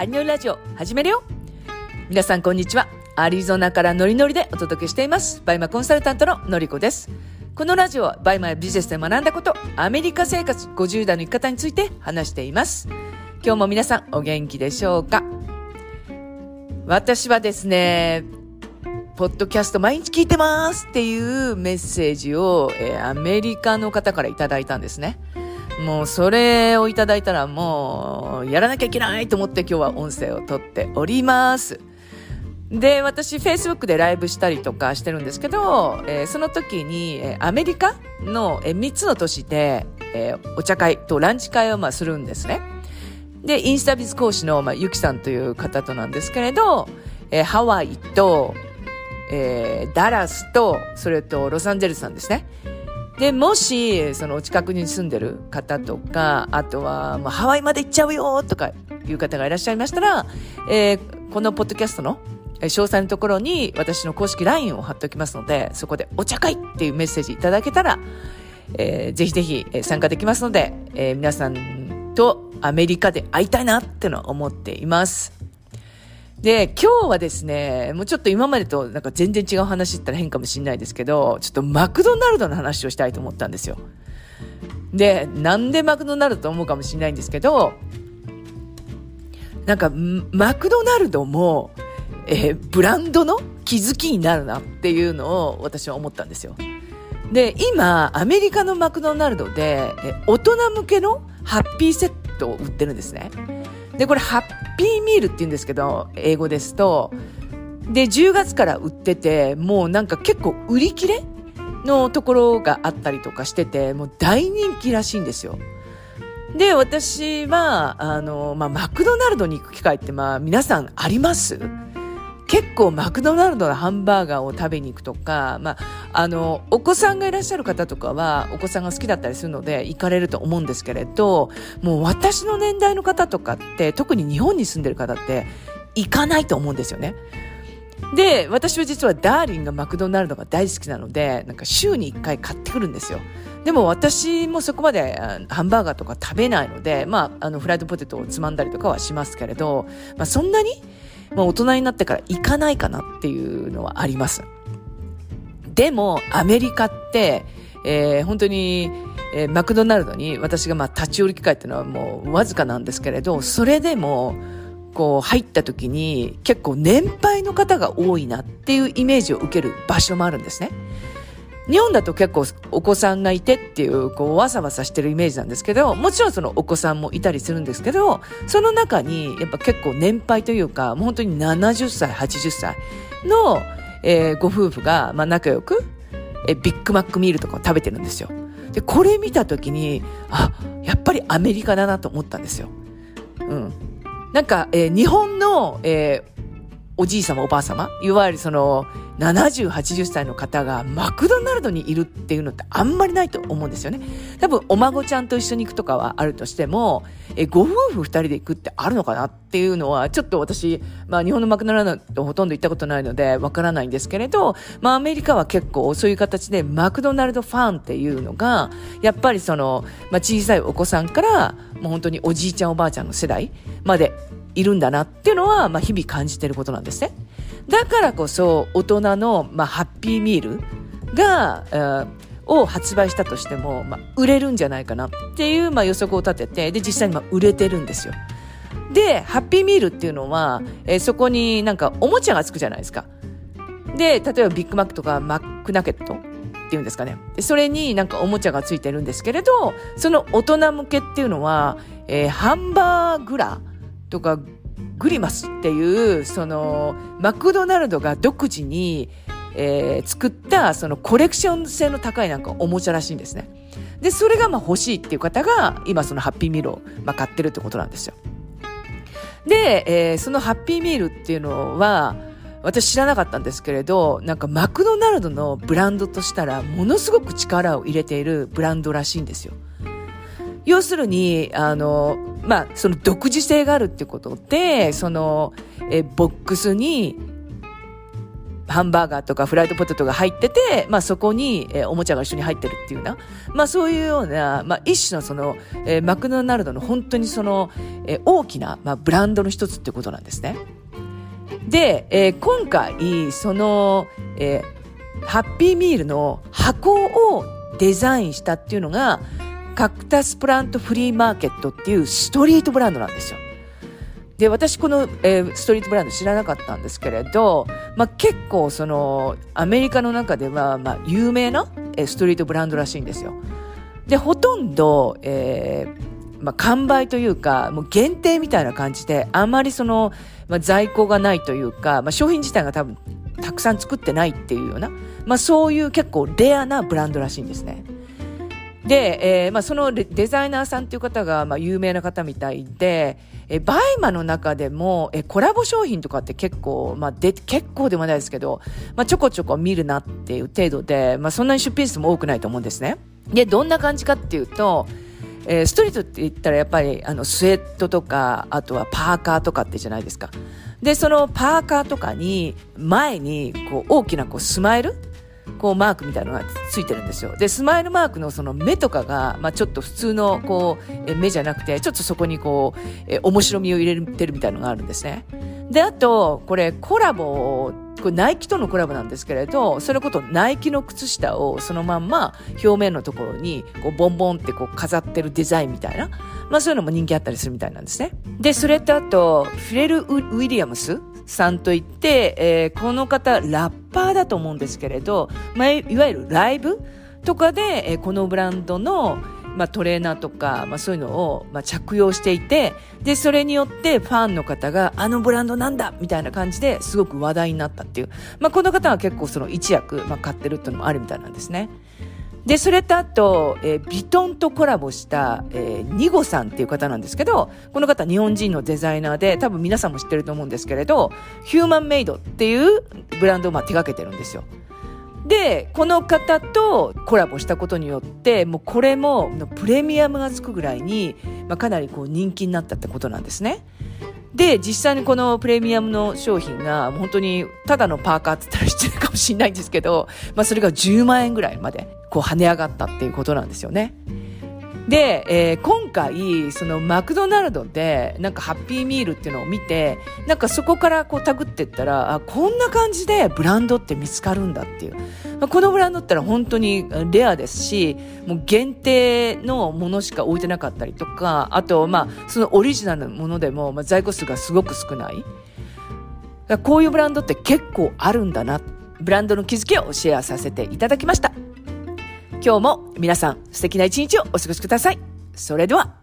アリノリラジオ始めるよ。皆さんこんにちは。アリゾナからノリノリでお届けしています。バイマコンサルタントののりこです。このラジオはバイマやビジネスで学んだことアメリカ生活50代の生き方について話しています。今日も皆さんお元気でしょうか？私はですねポッドキャスト毎日聞いてますっていうメッセージを、えー、アメリカの方からいただいたんですね。もうそれをいただいたらもうやらなきゃいけないと思って今日は音声を撮っております。で、私 Facebook でライブしたりとかしてるんですけど、えー、その時に、えー、アメリカの、えー、3つの都市で、えー、お茶会とランチ会をまあするんですね。で、インスタビズ講師の、まあ、ゆきさんという方となんですけれど、えー、ハワイと、えー、ダラスと、それとロサンゼルスなんですね。で、もし、そのお近くに住んでる方とか、あとは、まあ、ハワイまで行っちゃうよとかいう方がいらっしゃいましたら、えー、このポッドキャストの詳細のところに私の公式 LINE を貼っておきますので、そこでお茶会っていうメッセージいただけたら、えー、ぜひぜひ参加できますので、えー、皆さんとアメリカで会いたいなってのは思っています。で、今日はですね、もうちょっと今までとなんか全然違う話言ったら変かもしれないですけど、ちょっとマクドナルドの話をしたいと思ったんですよ。で、なんでマクドナルドと思うかもしれないんですけど、なんか、マクドナルドも、えー、ブランドの気づきになるなっていうのを私は思ったんですよ。で、今、アメリカのマクドナルドで、え大人向けのハッピーセットを売ってるんですね。で、これハッピーミールって言うんですけど、英語ですと、で、10月から売ってて、もうなんか結構売り切れのところがあったりとかしてて、もう大人気らしいんですよ。で、私は、あの、まあ、マクドナルドに行く機会って、まあ、皆さんあります？結構マクドナルドのハンバーガーを食べに行くとか、まあ、あの、お子さんがいらっしゃる方とかは、お子さんが好きだったりするので、行かれると思うんですけれど、もう私の年代の方とかって、特に日本に住んでる方って、行かないと思うんですよね。で、私は実はダーリンがマクドナルドが大好きなので、なんか週に1回買ってくるんですよ。でも私もそこまでハンバーガーとか食べないので、まあ、あの、フライドポテトをつまんだりとかはしますけれど、まあ、そんなにまあ、大人になってから行かないかなっていうのはあります。でも、アメリカって、えー、本当に、えー、マクドナルドに私がまあ立ち寄る機会っていうのはもうわずかなんですけれど、それでも、こう入った時に結構年配の方が多いなっていうイメージを受ける場所もあるんですね。日本だと結構お子さんがいてっていう、こう、わさわさしてるイメージなんですけど、もちろんそのお子さんもいたりするんですけど、その中に、やっぱ結構年配というか、もう本当に70歳、80歳の、えー、ご夫婦が、まあ仲良く、えビッグマックミールとかを食べてるんですよ。で、これ見たときに、あ、やっぱりアメリカだなと思ったんですよ。うん。なんか、えー、日本の、えー、おじい様、おばあ様、いわゆるその、70、80歳の方がマクドナルドにいるっていうのってあんまりないと思うんですよね。多分、お孫ちゃんと一緒に行くとかはあるとしても、え、ご夫婦二人で行くってあるのかなっていうのは、ちょっと私、まあ日本のマクドナルドほとんど行ったことないのでわからないんですけれど、まあアメリカは結構そういう形でマクドナルドファンっていうのが、やっぱりその、まあ小さいお子さんから、もう本当におじいちゃんおばあちゃんの世代までいるんだなっていうのは、まあ、日々感じてることなんですね。だからこそ、大人の、まあ、ハッピーミールが、えを発売したとしても、まあ、売れるんじゃないかなっていう、まあ、予測を立てて、で、実際にまあ売れてるんですよ。で、ハッピーミールっていうのは、えー、そこになんかおもちゃがつくじゃないですか。で、例えばビッグマックとかマックナゲットっていうんですかね。それになんかおもちゃがついてるんですけれど、その大人向けっていうのは、えー、ハンバーグラーとかグリマスっていうそのマクドナルドが独自に、えー、作ったそのコレクション性の高いなんかおもちゃらしいんですね。で、それがまあ欲しいっていう方が今そのハッピーミールをまあ買ってるってことなんですよ。で、えー、そのハッピーミールっていうのは私知らなかったんですけれど、なんかマクドナルドのブランドとしたらものすごく力を入れているブランドらしいんですよ。要するに、あの、まあ、その独自性があるってことで、その、え、ボックスに、ハンバーガーとかフライドポテトが入ってて、まあそこに、え、おもちゃが一緒に入ってるっていうな、まあそういうような、まあ一種のその、え、マクドナルドの本当にその、え、大きな、まあブランドの一つってことなんですね。で、えー、今回、その、えー、ハッピーミールの箱をデザインしたっていうのが、カクタスプラントフリーマーケットっていうストリートブランドなんですよ。で、私この、えー、ストリートブランド知らなかったんですけれど、まあ、結構その、アメリカの中では、まあ、有名な、えー、ストリートブランドらしいんですよ。で、ほとんど、えー、まあ、完売というか、もう限定みたいな感じで、あまりその、まあ、在庫がないというか、まあ、商品自体が多分、たくさん作ってないっていうような、まあ、そういう結構レアなブランドらしいんですね。で、えーまあ、そのデザイナーさんっていう方が、まあ、有名な方みたいで、えバイマの中でも、えコラボ商品とかって結構、まあ、で、結構でもないですけど、まあ、ちょこちょこ見るなっていう程度で、まあ、そんなに出品数も多くないと思うんですね。で、どんな感じかっていうと、えー、ストリートって言ったらやっぱり、あの、スウェットとか、あとはパーカーとかってじゃないですか。で、そのパーカーとかに、前に、こう、大きなこう、スマイルこうマークみたいなのがついてるんですよ。で、スマイルマークのその目とかが、まあちょっと普通のこう、目じゃなくて、ちょっとそこにこう、え面白みを入れてるみたいなのがあるんですね。で、あと、これコラボ、これナイキとのコラボなんですけれど、それこそナイキの靴下をそのまんま表面のところにこうボンボンってこう飾ってるデザインみたいな、まあそういうのも人気あったりするみたいなんですね。で、それとあと、フレル・ウィリアムスさんといって、えー、この方、ラッパーだと思うんですけれど、まあ、いわゆるライブとかで、え、このブランドの、まあ、トレーナーとか、まあ、そういうのを、まあ、着用していて、で、それによってファンの方が、あのブランドなんだみたいな感じですごく話題になったっていう。まあ、この方は結構その一役、まあ、買ってるっていうのもあるみたいなんですね。で、それとあと、えー、ビトンとコラボした、えー、ニゴさんっていう方なんですけど、この方日本人のデザイナーで、多分皆さんも知ってると思うんですけれど、ヒューマンメイドっていうブランドをまあ手掛けてるんですよ。で、この方とコラボしたことによって、もうこれもプレミアムがつくぐらいに、まあ、かなりこう人気になったってことなんですね。で、実際にこのプレミアムの商品が、本当に、ただのパーカーって言ったら失礼かもしれないんですけど、まあそれが10万円ぐらいまで、こう跳ね上がったっていうことなんですよね。で、えー、今回、そのマクドナルドで、なんかハッピーミールっていうのを見て、なんかそこからこうタグってったら、あ、こんな感じでブランドって見つかるんだっていう。まあ、このブランドったら本当にレアですし、もう限定のものしか置いてなかったりとか、あと、まあ、そのオリジナルのものでも、まあ、在庫数がすごく少ない。こういうブランドって結構あるんだな。ブランドの気づきをシェアさせていただきました。今日も皆さん素敵な一日をお過ごしください。それでは。